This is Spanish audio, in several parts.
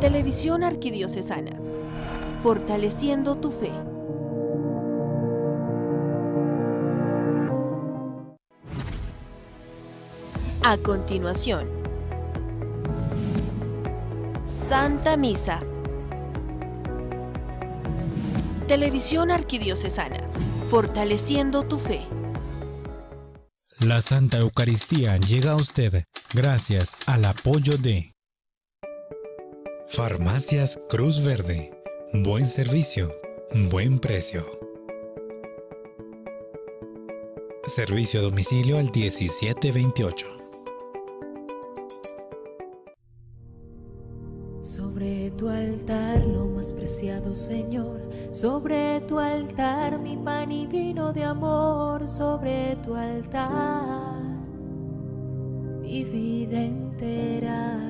Televisión Arquidiocesana, fortaleciendo tu fe. A continuación, Santa Misa. Televisión Arquidiocesana, fortaleciendo tu fe. La Santa Eucaristía llega a usted gracias al apoyo de Farmacias Cruz Verde. Buen servicio, buen precio. Servicio a domicilio al 1728. Sobre tu altar lo más preciado, Señor. Sobre tu altar mi pan y vino de amor. Sobre tu altar mi vida entera.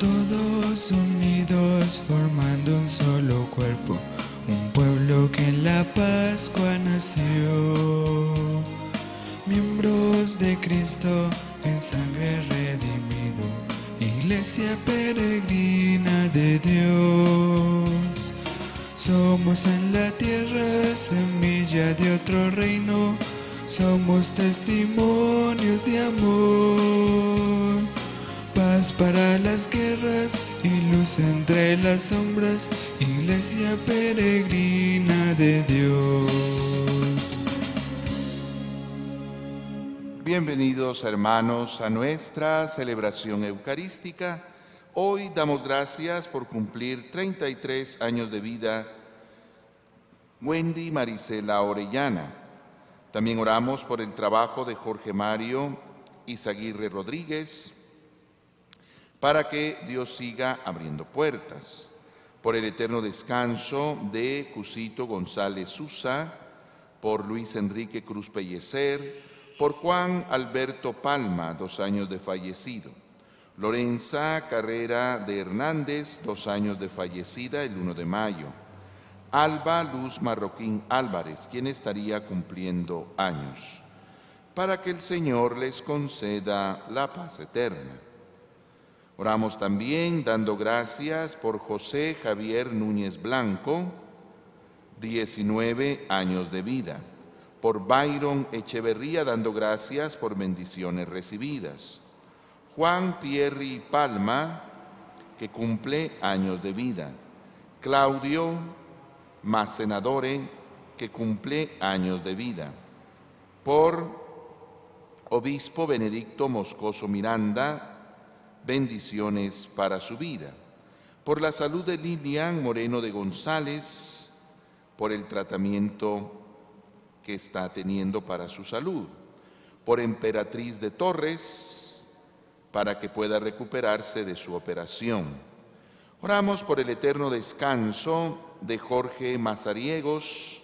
Todos unidos formando un solo cuerpo, un pueblo que en la Pascua nació. Miembros de Cristo en sangre redimido, iglesia peregrina de Dios. Somos en la tierra semilla de otro reino, somos testimonios de amor. Para las guerras y luz entre las sombras, iglesia peregrina de Dios. Bienvenidos hermanos a nuestra celebración eucarística. Hoy damos gracias por cumplir 33 años de vida Wendy Marisela Orellana. También oramos por el trabajo de Jorge Mario Izaguirre Rodríguez, para que Dios siga abriendo puertas. Por el eterno descanso de Cusito González Susa, por Luis Enrique Cruz Pellecer, por Juan Alberto Palma, dos años de fallecido. Lorenza Carrera de Hernández, dos años de fallecida el 1 de mayo. Alba Luz Marroquín Álvarez, quien estaría cumpliendo años, para que el Señor les conceda la paz eterna. Oramos también dando gracias por José Javier Núñez Blanco, 19 años de vida. Por Byron Echeverría dando gracias por bendiciones recibidas. Juan Pierri Palma, que cumple años de vida. Claudio Macenadore, que cumple años de vida. Por Obispo Benedicto Moscoso Miranda, bendiciones para su vida. Por la salud de Lilian Moreno de González, por el tratamiento que está teniendo para su salud. Por Emperatriz de Torres, para que pueda recuperarse de su operación. Oramos por el eterno descanso de Jorge Mazariegos,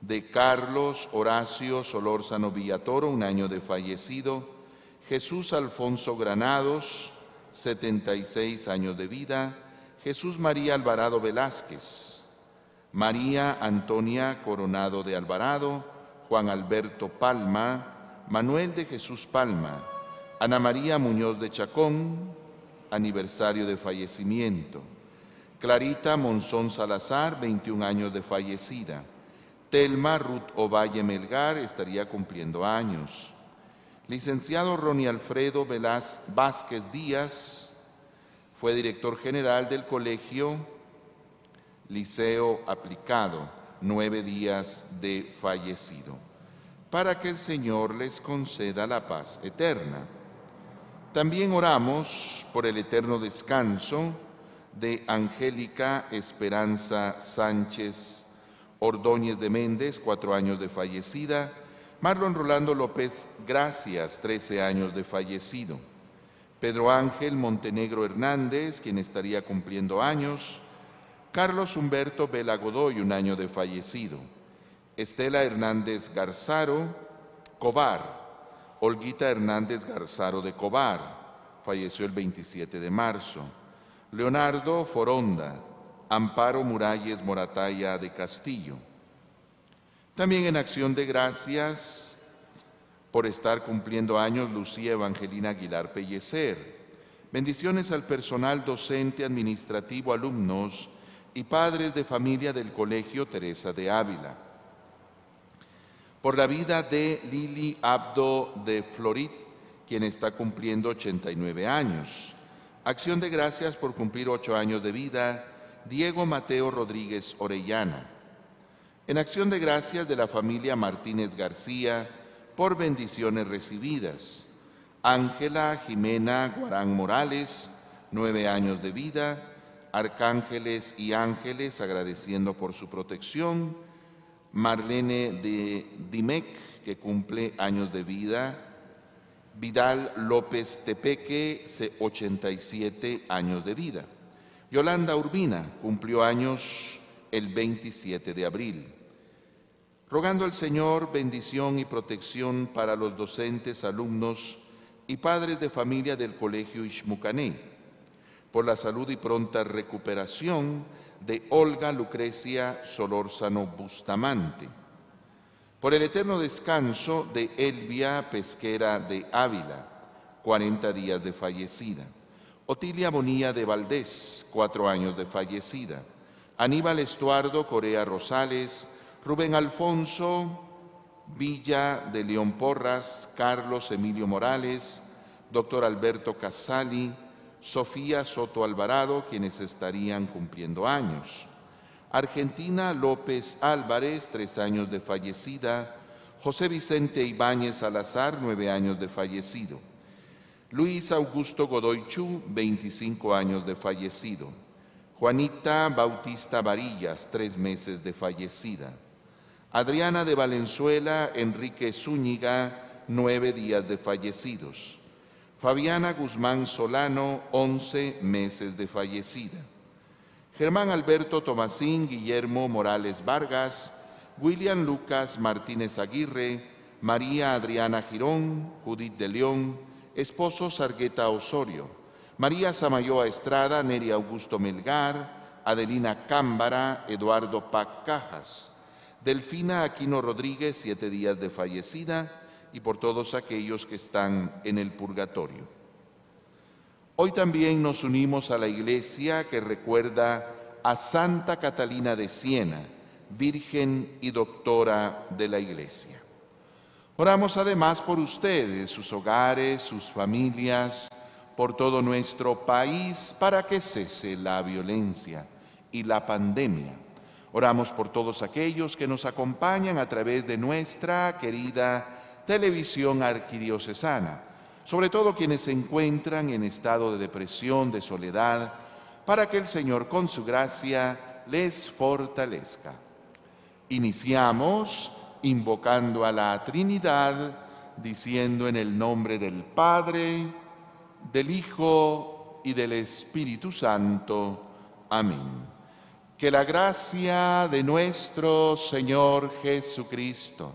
de Carlos Horacio Solórzano Villatoro, un año de fallecido, Jesús Alfonso Granados, 76 años de vida, Jesús María Alvarado Velázquez, María Antonia Coronado de Alvarado, Juan Alberto Palma, Manuel de Jesús Palma, Ana María Muñoz de Chacón, aniversario de fallecimiento, Clarita Monzón Salazar, 21 años de fallecida, Telma Ruth Ovalle Melgar estaría cumpliendo años. Licenciado Ronnie Alfredo Velaz Vázquez Díaz fue director general del Colegio Liceo Aplicado, nueve días de fallecido, para que el Señor les conceda la paz eterna. También oramos por el eterno descanso de Angélica Esperanza Sánchez Ordóñez de Méndez, cuatro años de fallecida, Marlon Rolando López Gracias, 13 años de fallecido. Pedro Ángel Montenegro Hernández, quien estaría cumpliendo años. Carlos Humberto Vela Godoy, un año de fallecido. Estela Hernández Garzaro, Cobar. Olguita Hernández Garzaro de Cobar, falleció el 27 de marzo. Leonardo Foronda, Amparo Muralles Morataya de Castillo. También en acción de gracias por estar cumpliendo años Lucía Evangelina Aguilar Pellecer. Bendiciones al personal docente, administrativo, alumnos y padres de familia del Colegio Teresa de Ávila. Por la vida de Lili Abdo de Florit, quien está cumpliendo 89 años. Acción de gracias por cumplir ocho años de vida, Diego Mateo Rodríguez Orellana. En acción de gracias de la familia Martínez García por bendiciones recibidas. Ángela Jimena Guarán Morales, nueve años de vida. Arcángeles y ángeles agradeciendo por su protección. Marlene de Dimec, que cumple años de vida. Vidal López Tepeque, 87 años de vida. Yolanda Urbina cumplió años el 27 de abril. Rogando al Señor bendición y protección para los docentes, alumnos y padres de familia del Colegio Ishmucané, por la salud y pronta recuperación de Olga Lucrecia Solórzano Bustamante por el eterno descanso de Elvia Pesquera de Ávila, 40 días de fallecida. Otilia Bonilla de Valdés, cuatro años de fallecida. Aníbal Estuardo Corea Rosales, Rubén Alfonso Villa de León Porras, Carlos Emilio Morales, doctor Alberto Casali, Sofía Soto Alvarado, quienes estarían cumpliendo años. Argentina López Álvarez, tres años de fallecida. José Vicente Ibáñez Salazar, nueve años de fallecido. Luis Augusto Godoy Chu, 25 años de fallecido. Juanita Bautista Varillas, tres meses de fallecida. Adriana de Valenzuela Enrique Zúñiga, nueve días de fallecidos. Fabiana Guzmán Solano, once meses de fallecida. Germán Alberto Tomasín, Guillermo Morales Vargas, William Lucas Martínez Aguirre, María Adriana Girón, Judith de León, esposo Sargueta Osorio, María Samayoa Estrada, Neri Augusto Melgar, Adelina Cámbara, Eduardo Pac Cajas, Delfina Aquino Rodríguez, siete días de fallecida, y por todos aquellos que están en el purgatorio. Hoy también nos unimos a la iglesia que recuerda a Santa Catalina de Siena, Virgen y Doctora de la Iglesia. Oramos además por ustedes, sus hogares, sus familias, por todo nuestro país, para que cese la violencia y la pandemia. Oramos por todos aquellos que nos acompañan a través de nuestra querida televisión arquidiocesana sobre todo quienes se encuentran en estado de depresión, de soledad, para que el Señor con su gracia les fortalezca. Iniciamos invocando a la Trinidad, diciendo en el nombre del Padre, del Hijo y del Espíritu Santo. Amén. Que la gracia de nuestro Señor Jesucristo,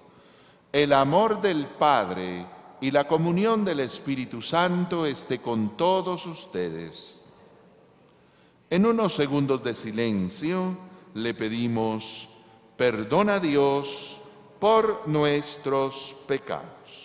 el amor del Padre, y la comunión del Espíritu Santo esté con todos ustedes. En unos segundos de silencio le pedimos perdón a Dios por nuestros pecados.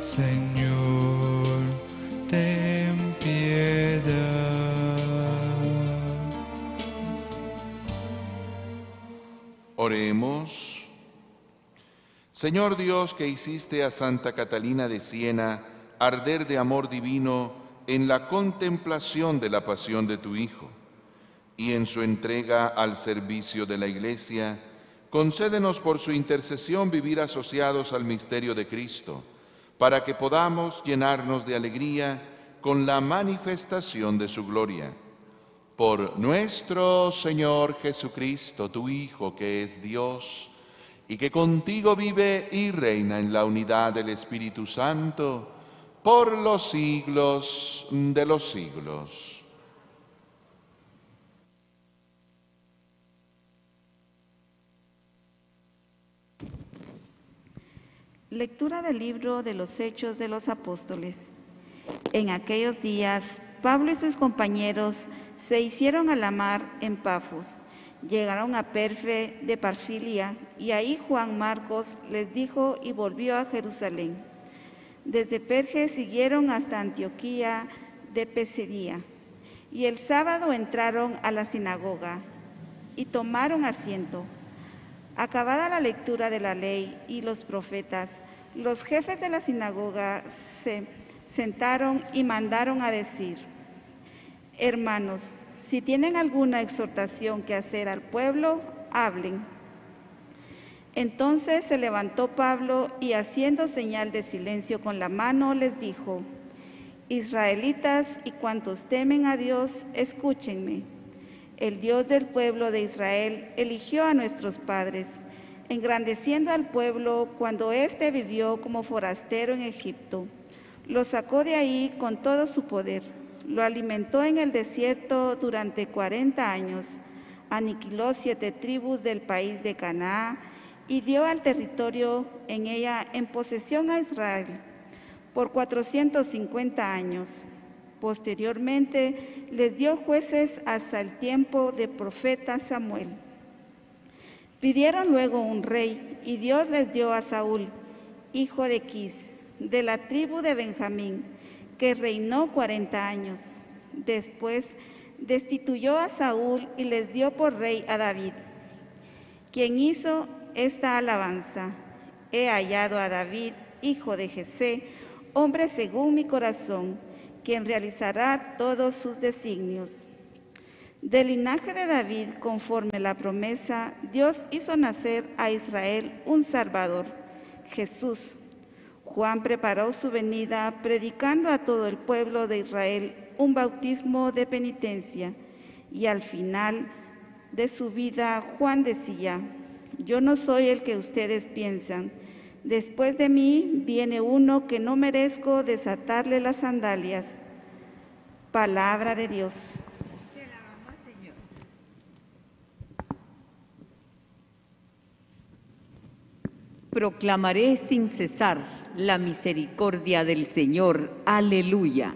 Señor, ten piedad. Oremos. Señor Dios, que hiciste a Santa Catalina de Siena arder de amor divino en la contemplación de la pasión de tu Hijo y en su entrega al servicio de la Iglesia, concédenos por su intercesión vivir asociados al misterio de Cristo, para que podamos llenarnos de alegría con la manifestación de su gloria. Por nuestro Señor Jesucristo, tu Hijo, que es Dios, y que contigo vive y reina en la unidad del Espíritu Santo, por los siglos de los siglos. Lectura del libro de los Hechos de los Apóstoles. En aquellos días, Pablo y sus compañeros se hicieron a la mar en Pafos. Llegaron a Perfe de Parfilia y ahí Juan Marcos les dijo y volvió a Jerusalén. Desde Perge siguieron hasta Antioquía de Pesidia y el sábado entraron a la sinagoga y tomaron asiento. Acabada la lectura de la ley y los profetas, los jefes de la sinagoga se sentaron y mandaron a decir, hermanos, si tienen alguna exhortación que hacer al pueblo, hablen. Entonces se levantó Pablo y haciendo señal de silencio con la mano les dijo, Israelitas y cuantos temen a Dios, escúchenme. El Dios del pueblo de Israel eligió a nuestros padres, engrandeciendo al pueblo cuando éste vivió como forastero en Egipto. Lo sacó de ahí con todo su poder, lo alimentó en el desierto durante cuarenta años, aniquiló siete tribus del país de Canaá y dio al territorio en ella en posesión a Israel por 450 años. Posteriormente les dio jueces hasta el tiempo de profeta Samuel. Pidieron luego un rey y Dios les dio a Saúl, hijo de Quis, de la tribu de Benjamín, que reinó 40 años. Después destituyó a Saúl y les dio por rey a David, quien hizo esta alabanza. He hallado a David, hijo de Jesé, hombre según mi corazón, quien realizará todos sus designios. Del linaje de David, conforme la promesa, Dios hizo nacer a Israel un Salvador, Jesús. Juan preparó su venida predicando a todo el pueblo de Israel un bautismo de penitencia Y al final de su vida, Juan decía, yo no soy el que ustedes piensan. Después de mí viene uno que no merezco desatarle las sandalias. Palabra de Dios. Proclamaré sin cesar la misericordia del Señor. Aleluya.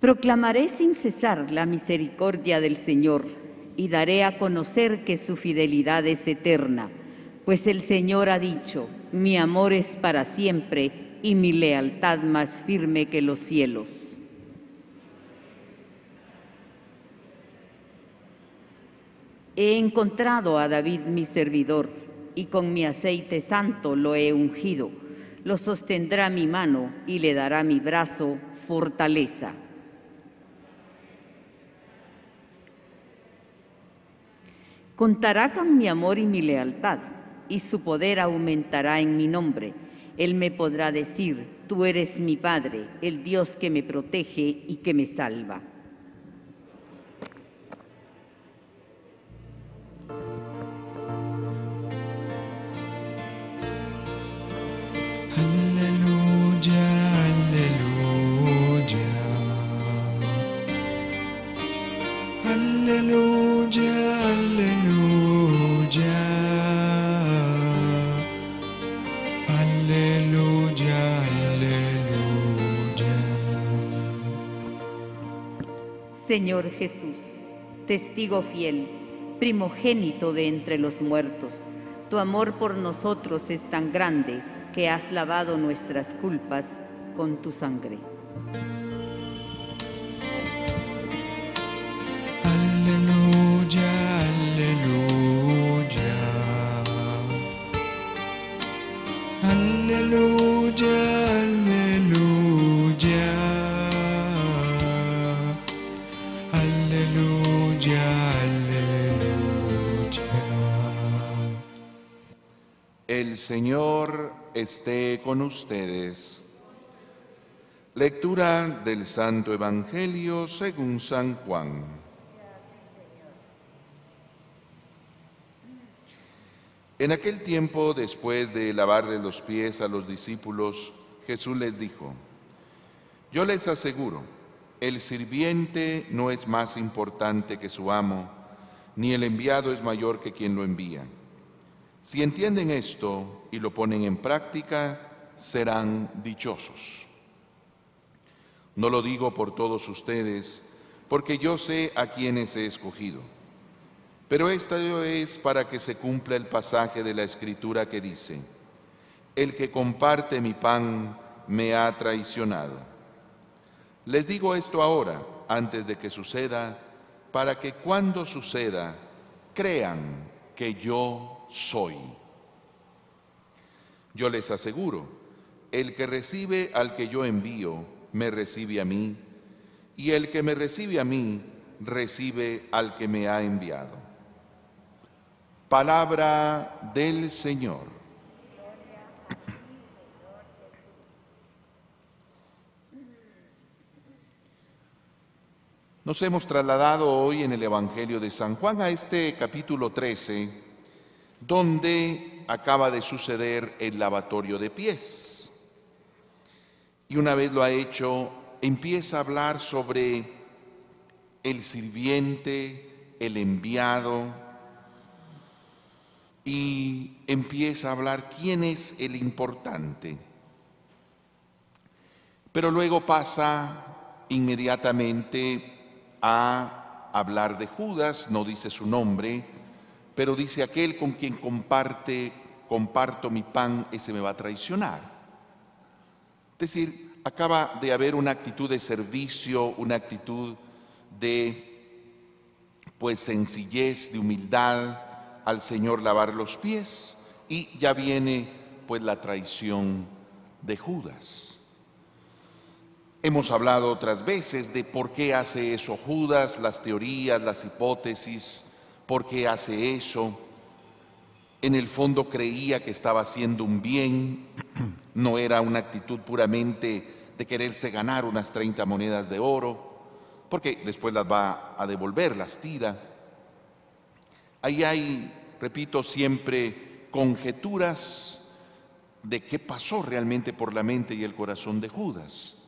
Proclamaré sin cesar la misericordia del Señor y daré a conocer que su fidelidad es eterna, pues el Señor ha dicho, mi amor es para siempre y mi lealtad más firme que los cielos. He encontrado a David mi servidor, y con mi aceite santo lo he ungido. Lo sostendrá mi mano y le dará mi brazo fortaleza. Contará con mi amor y mi lealtad, y su poder aumentará en mi nombre. Él me podrá decir, tú eres mi Padre, el Dios que me protege y que me salva. Señor Jesús, testigo fiel, primogénito de entre los muertos, tu amor por nosotros es tan grande que has lavado nuestras culpas con tu sangre. Señor esté con ustedes. Lectura del Santo Evangelio según San Juan. En aquel tiempo, después de lavarle los pies a los discípulos, Jesús les dijo, yo les aseguro, el sirviente no es más importante que su amo, ni el enviado es mayor que quien lo envía. Si entienden esto y lo ponen en práctica, serán dichosos. No lo digo por todos ustedes, porque yo sé a quienes he escogido. Pero esto es para que se cumpla el pasaje de la Escritura que dice, el que comparte mi pan me ha traicionado. Les digo esto ahora, antes de que suceda, para que cuando suceda, crean que yo soy. Yo les aseguro, el que recibe al que yo envío, me recibe a mí, y el que me recibe a mí, recibe al que me ha enviado. Palabra del Señor. Nos hemos trasladado hoy en el Evangelio de San Juan a este capítulo 13, donde acaba de suceder el lavatorio de pies. Y una vez lo ha hecho, empieza a hablar sobre el sirviente, el enviado, y empieza a hablar quién es el importante. Pero luego pasa inmediatamente a hablar de Judas, no dice su nombre, pero dice aquel con quien comparte, comparto mi pan, ese me va a traicionar. Es decir, acaba de haber una actitud de servicio, una actitud de pues sencillez, de humildad al Señor lavar los pies y ya viene pues la traición de Judas. Hemos hablado otras veces de por qué hace eso Judas, las teorías, las hipótesis, por qué hace eso. En el fondo creía que estaba haciendo un bien, no era una actitud puramente de quererse ganar unas 30 monedas de oro, porque después las va a devolver, las tira. Ahí hay, repito, siempre conjeturas de qué pasó realmente por la mente y el corazón de Judas.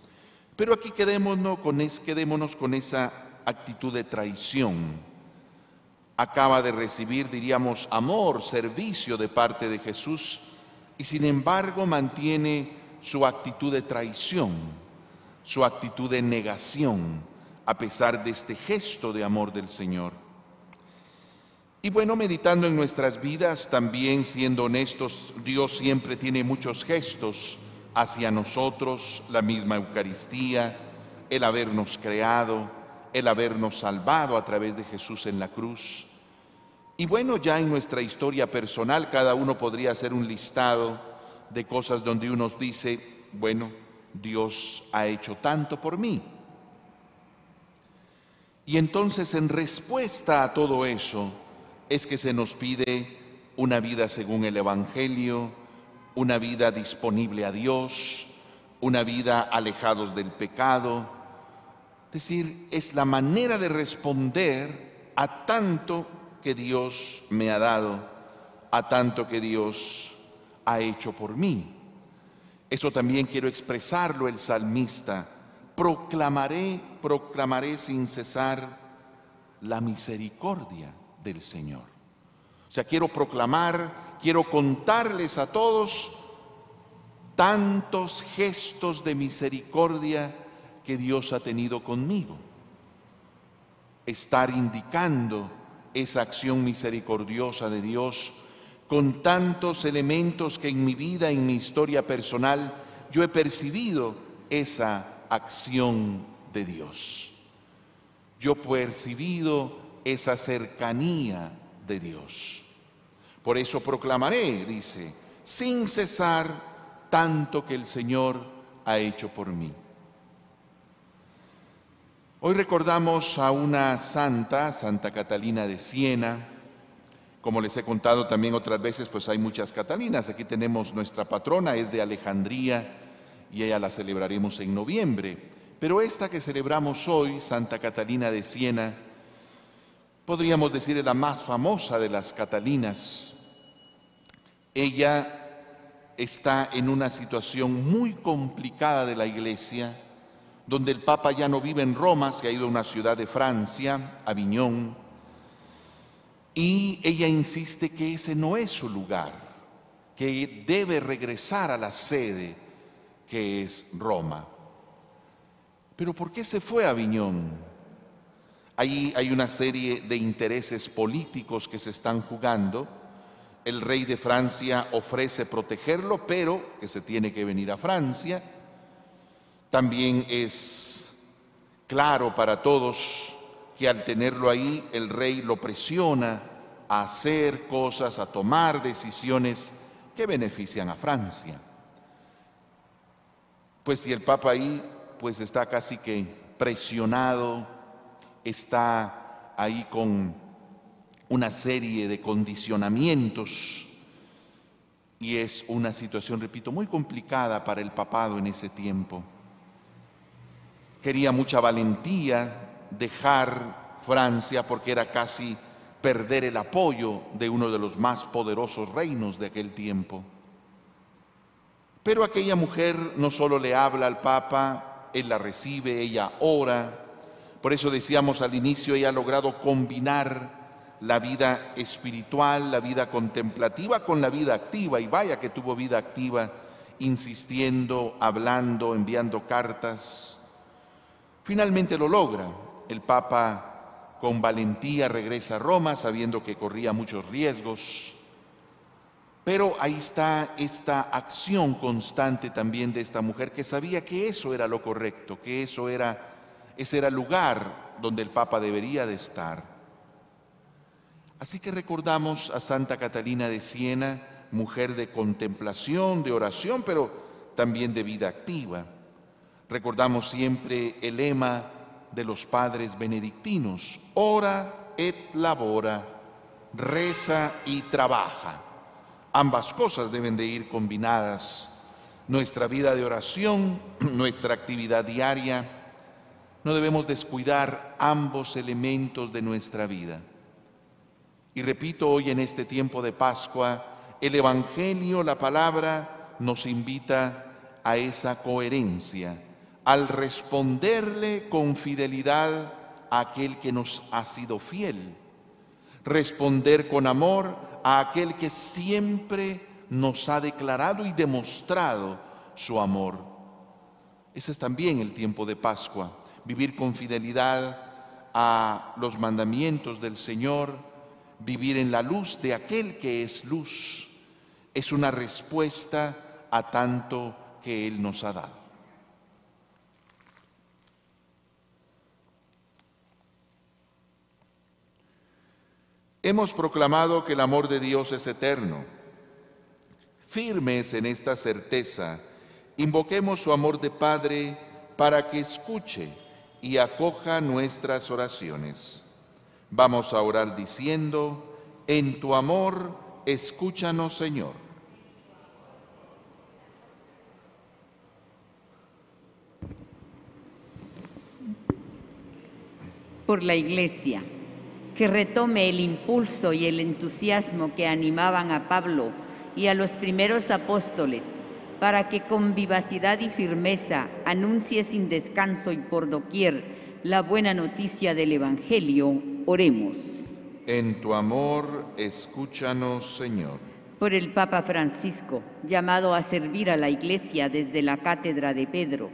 Pero aquí quedémonos con, quedémonos con esa actitud de traición acaba de recibir, diríamos, amor, servicio de parte de Jesús y sin embargo mantiene su actitud de traición, su actitud de negación, a pesar de este gesto de amor del Señor. Y bueno, meditando en nuestras vidas, también siendo honestos, Dios siempre tiene muchos gestos hacia nosotros, la misma Eucaristía, el habernos creado, el habernos salvado a través de Jesús en la cruz. Y bueno, ya en nuestra historia personal cada uno podría hacer un listado de cosas donde uno dice, bueno, Dios ha hecho tanto por mí. Y entonces en respuesta a todo eso es que se nos pide una vida según el Evangelio, una vida disponible a Dios, una vida alejados del pecado, es decir, es la manera de responder a tanto que Dios me ha dado, a tanto que Dios ha hecho por mí. Eso también quiero expresarlo el salmista. Proclamaré, proclamaré sin cesar la misericordia del Señor. O sea, quiero proclamar, quiero contarles a todos tantos gestos de misericordia que Dios ha tenido conmigo. Estar indicando esa acción misericordiosa de Dios con tantos elementos que en mi vida, en mi historia personal, yo he percibido esa acción de Dios. Yo he percibido esa cercanía de Dios. Por eso proclamaré, dice, sin cesar tanto que el Señor ha hecho por mí. Hoy recordamos a una santa, Santa Catalina de Siena. Como les he contado también otras veces, pues hay muchas Catalinas. Aquí tenemos nuestra patrona, es de Alejandría y ella la celebraremos en noviembre. Pero esta que celebramos hoy, Santa Catalina de Siena, podríamos decir es la más famosa de las Catalinas. Ella está en una situación muy complicada de la iglesia donde el Papa ya no vive en Roma, se ha ido a una ciudad de Francia, Aviñón, y ella insiste que ese no es su lugar, que debe regresar a la sede que es Roma. Pero ¿por qué se fue a Aviñón? Ahí hay una serie de intereses políticos que se están jugando. El rey de Francia ofrece protegerlo, pero que se tiene que venir a Francia. También es claro para todos que al tenerlo ahí el rey lo presiona a hacer cosas, a tomar decisiones que benefician a Francia. Pues si el Papa ahí pues está casi que presionado, está ahí con una serie de condicionamientos y es una situación, repito, muy complicada para el papado en ese tiempo quería mucha valentía dejar Francia porque era casi perder el apoyo de uno de los más poderosos reinos de aquel tiempo. Pero aquella mujer no solo le habla al Papa, él la recibe, ella ora. Por eso decíamos al inicio, ella ha logrado combinar la vida espiritual, la vida contemplativa con la vida activa. Y vaya que tuvo vida activa, insistiendo, hablando, enviando cartas, Finalmente lo logra. El Papa con valentía regresa a Roma sabiendo que corría muchos riesgos. Pero ahí está esta acción constante también de esta mujer que sabía que eso era lo correcto, que eso era ese era el lugar donde el Papa debería de estar. Así que recordamos a Santa Catalina de Siena, mujer de contemplación, de oración, pero también de vida activa. Recordamos siempre el lema de los padres benedictinos, ora et labora, reza y trabaja. Ambas cosas deben de ir combinadas nuestra vida de oración, nuestra actividad diaria, no debemos descuidar ambos elementos de nuestra vida. Y repito hoy en este tiempo de Pascua, el Evangelio, la palabra, nos invita a esa coherencia, al responderle con fidelidad a aquel que nos ha sido fiel, responder con amor a aquel que siempre nos ha declarado y demostrado su amor. Ese es también el tiempo de Pascua, vivir con fidelidad a los mandamientos del Señor, vivir en la luz de aquel que es luz. Es una respuesta a tanto que Él nos ha dado. Hemos proclamado que el amor de Dios es eterno. Firmes en esta certeza, invoquemos su amor de Padre para que escuche y acoja nuestras oraciones. Vamos a orar diciendo, en tu amor, escúchanos Señor. Por la Iglesia que retome el impulso y el entusiasmo que animaban a Pablo y a los primeros apóstoles, para que con vivacidad y firmeza anuncie sin descanso y por doquier la buena noticia del Evangelio, oremos. En tu amor, escúchanos, Señor. Por el Papa Francisco, llamado a servir a la Iglesia desde la cátedra de Pedro,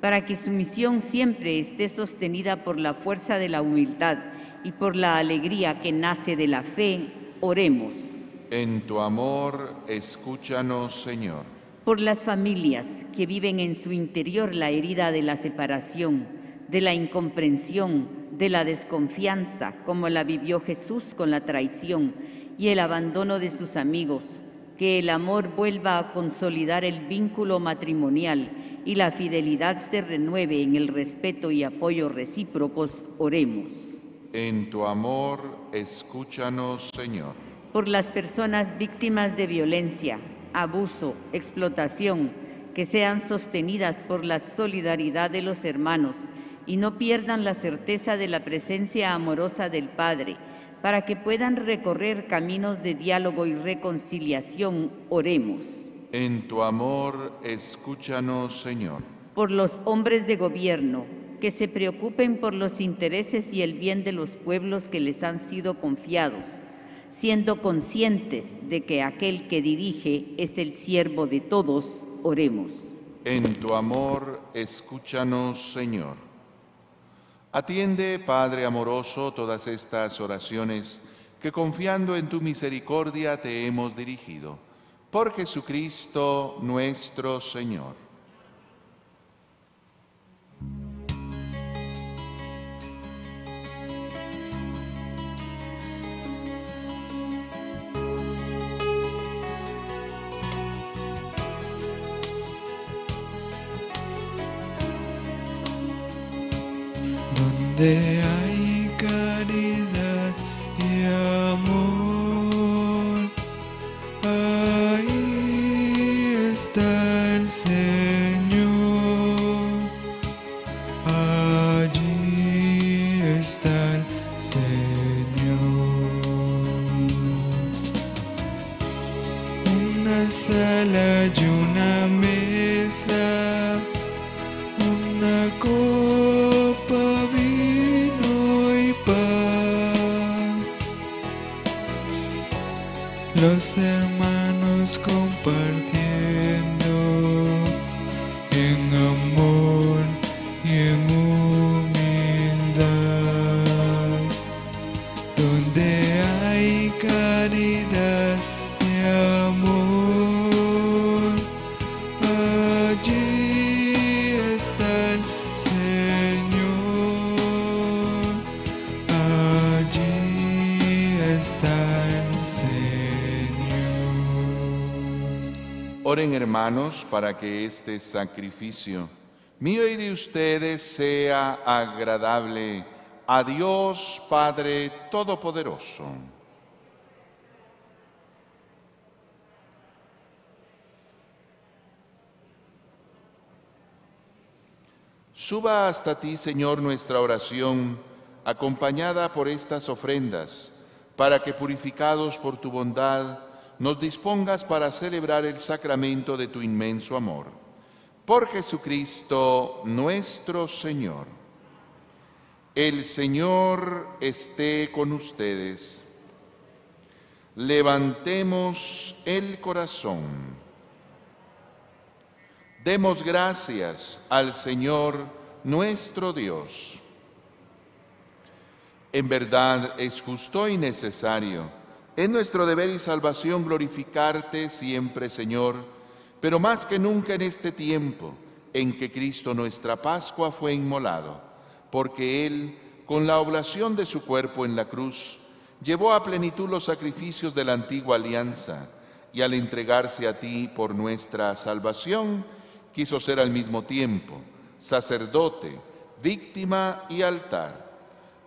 para que su misión siempre esté sostenida por la fuerza de la humildad y por la alegría que nace de la fe, oremos. En tu amor, escúchanos, Señor. Por las familias que viven en su interior la herida de la separación, de la incomprensión, de la desconfianza, como la vivió Jesús con la traición y el abandono de sus amigos, que el amor vuelva a consolidar el vínculo matrimonial y la fidelidad se renueve en el respeto y apoyo recíprocos, oremos. En tu amor, escúchanos, Señor. Por las personas víctimas de violencia, abuso, explotación, que sean sostenidas por la solidaridad de los hermanos y no pierdan la certeza de la presencia amorosa del Padre, para que puedan recorrer caminos de diálogo y reconciliación, oremos. En tu amor, escúchanos, Señor. Por los hombres de gobierno, que se preocupen por los intereses y el bien de los pueblos que les han sido confiados, siendo conscientes de que aquel que dirige es el siervo de todos, oremos. En tu amor, escúchanos, Señor. Atiende, Padre amoroso, todas estas oraciones que confiando en tu misericordia te hemos dirigido. Por Jesucristo nuestro Señor. Donde el Señor. Oren hermanos para que este sacrificio mío y de ustedes sea agradable a Dios Padre Todopoderoso. Suba hasta ti, Señor, nuestra oración, acompañada por estas ofrendas, para que purificados por tu bondad, nos dispongas para celebrar el sacramento de tu inmenso amor. Por Jesucristo nuestro Señor. El Señor esté con ustedes. Levantemos el corazón. Demos gracias al Señor nuestro Dios. En verdad es justo y necesario. Es nuestro deber y salvación glorificarte siempre, Señor, pero más que nunca en este tiempo en que Cristo nuestra Pascua fue inmolado, porque Él, con la oblación de su cuerpo en la cruz, llevó a plenitud los sacrificios de la antigua alianza y al entregarse a ti por nuestra salvación, quiso ser al mismo tiempo sacerdote, víctima y altar.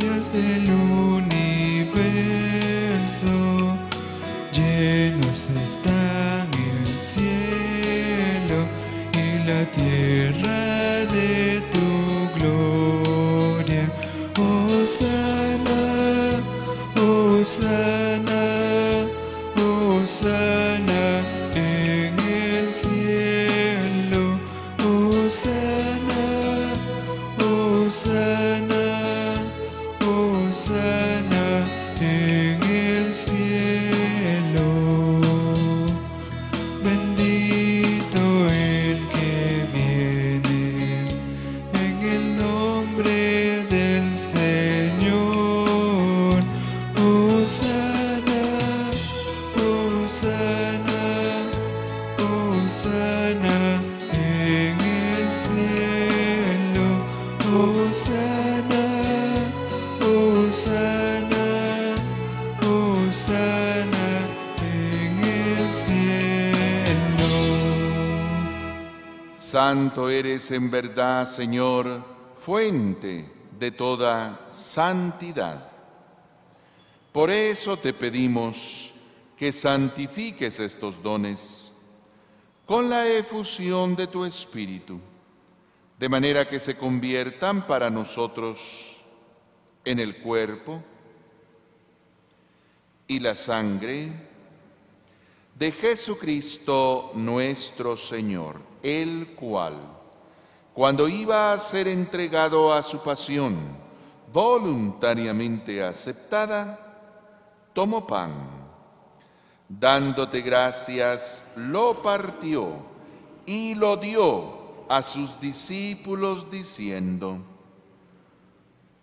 Dios del universo. Llenos están el cielo y la tierra de tu gloria. Oh sana, oh oh sana, oh sana en el cielo. Santo eres en verdad, Señor, fuente de toda santidad. Por eso te pedimos que santifiques estos dones con la efusión de tu Espíritu, de manera que se conviertan para nosotros en el cuerpo y la sangre de Jesucristo nuestro Señor, el cual, cuando iba a ser entregado a su pasión voluntariamente aceptada, tomó pan, dándote gracias, lo partió y lo dio a sus discípulos diciendo,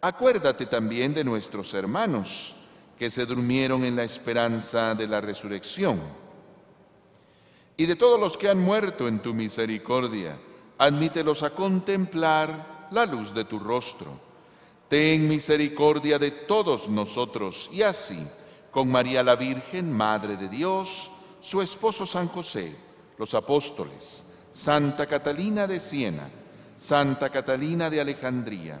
Acuérdate también de nuestros hermanos que se durmieron en la esperanza de la resurrección y de todos los que han muerto en tu misericordia. Admítelos a contemplar la luz de tu rostro. Ten misericordia de todos nosotros y así, con María la Virgen, Madre de Dios, su esposo San José, los apóstoles, Santa Catalina de Siena, Santa Catalina de Alejandría,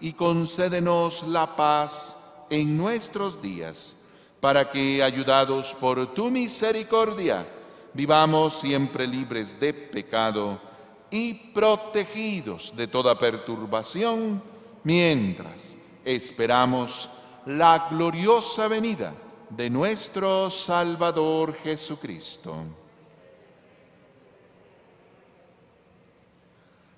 y concédenos la paz en nuestros días, para que, ayudados por tu misericordia, vivamos siempre libres de pecado y protegidos de toda perturbación mientras esperamos la gloriosa venida de nuestro Salvador Jesucristo.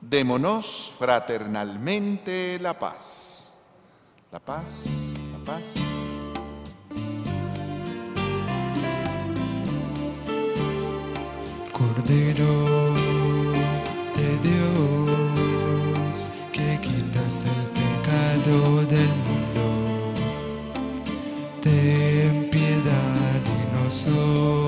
Démonos fraternalmente la paz. La paz, la paz. Cordero de Dios, que quitas el pecado del mundo ten piedad de nosotros,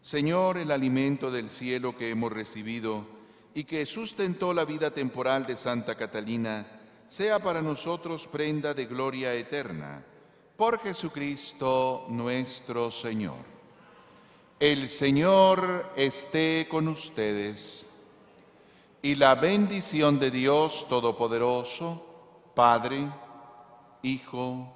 Señor, el alimento del cielo que hemos recibido y que sustentó la vida temporal de Santa Catalina, sea para nosotros prenda de gloria eterna. Por Jesucristo nuestro Señor. El Señor esté con ustedes y la bendición de Dios Todopoderoso, Padre, Hijo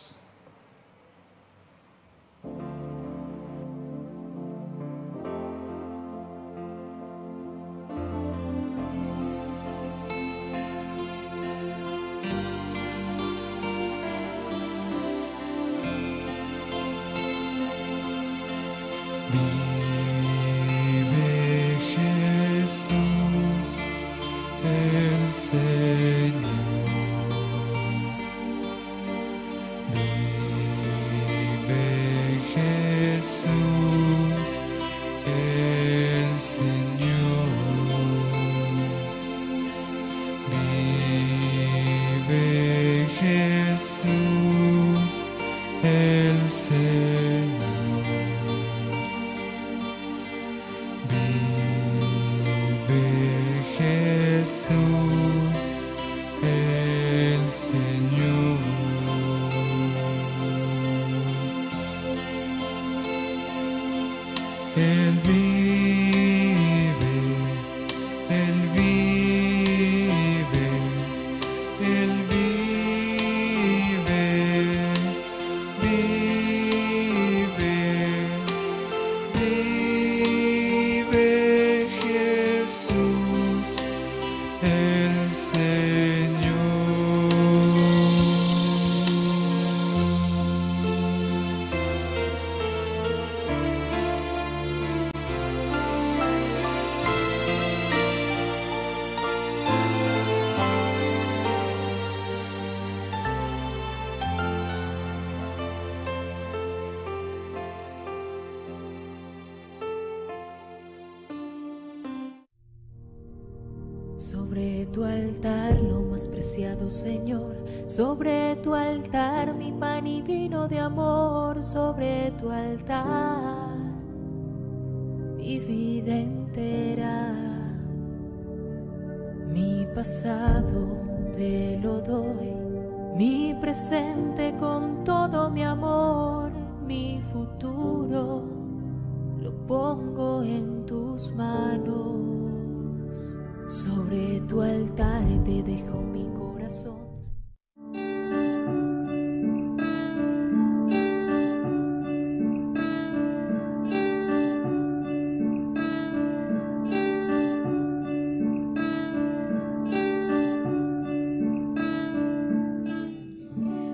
Señor, sobre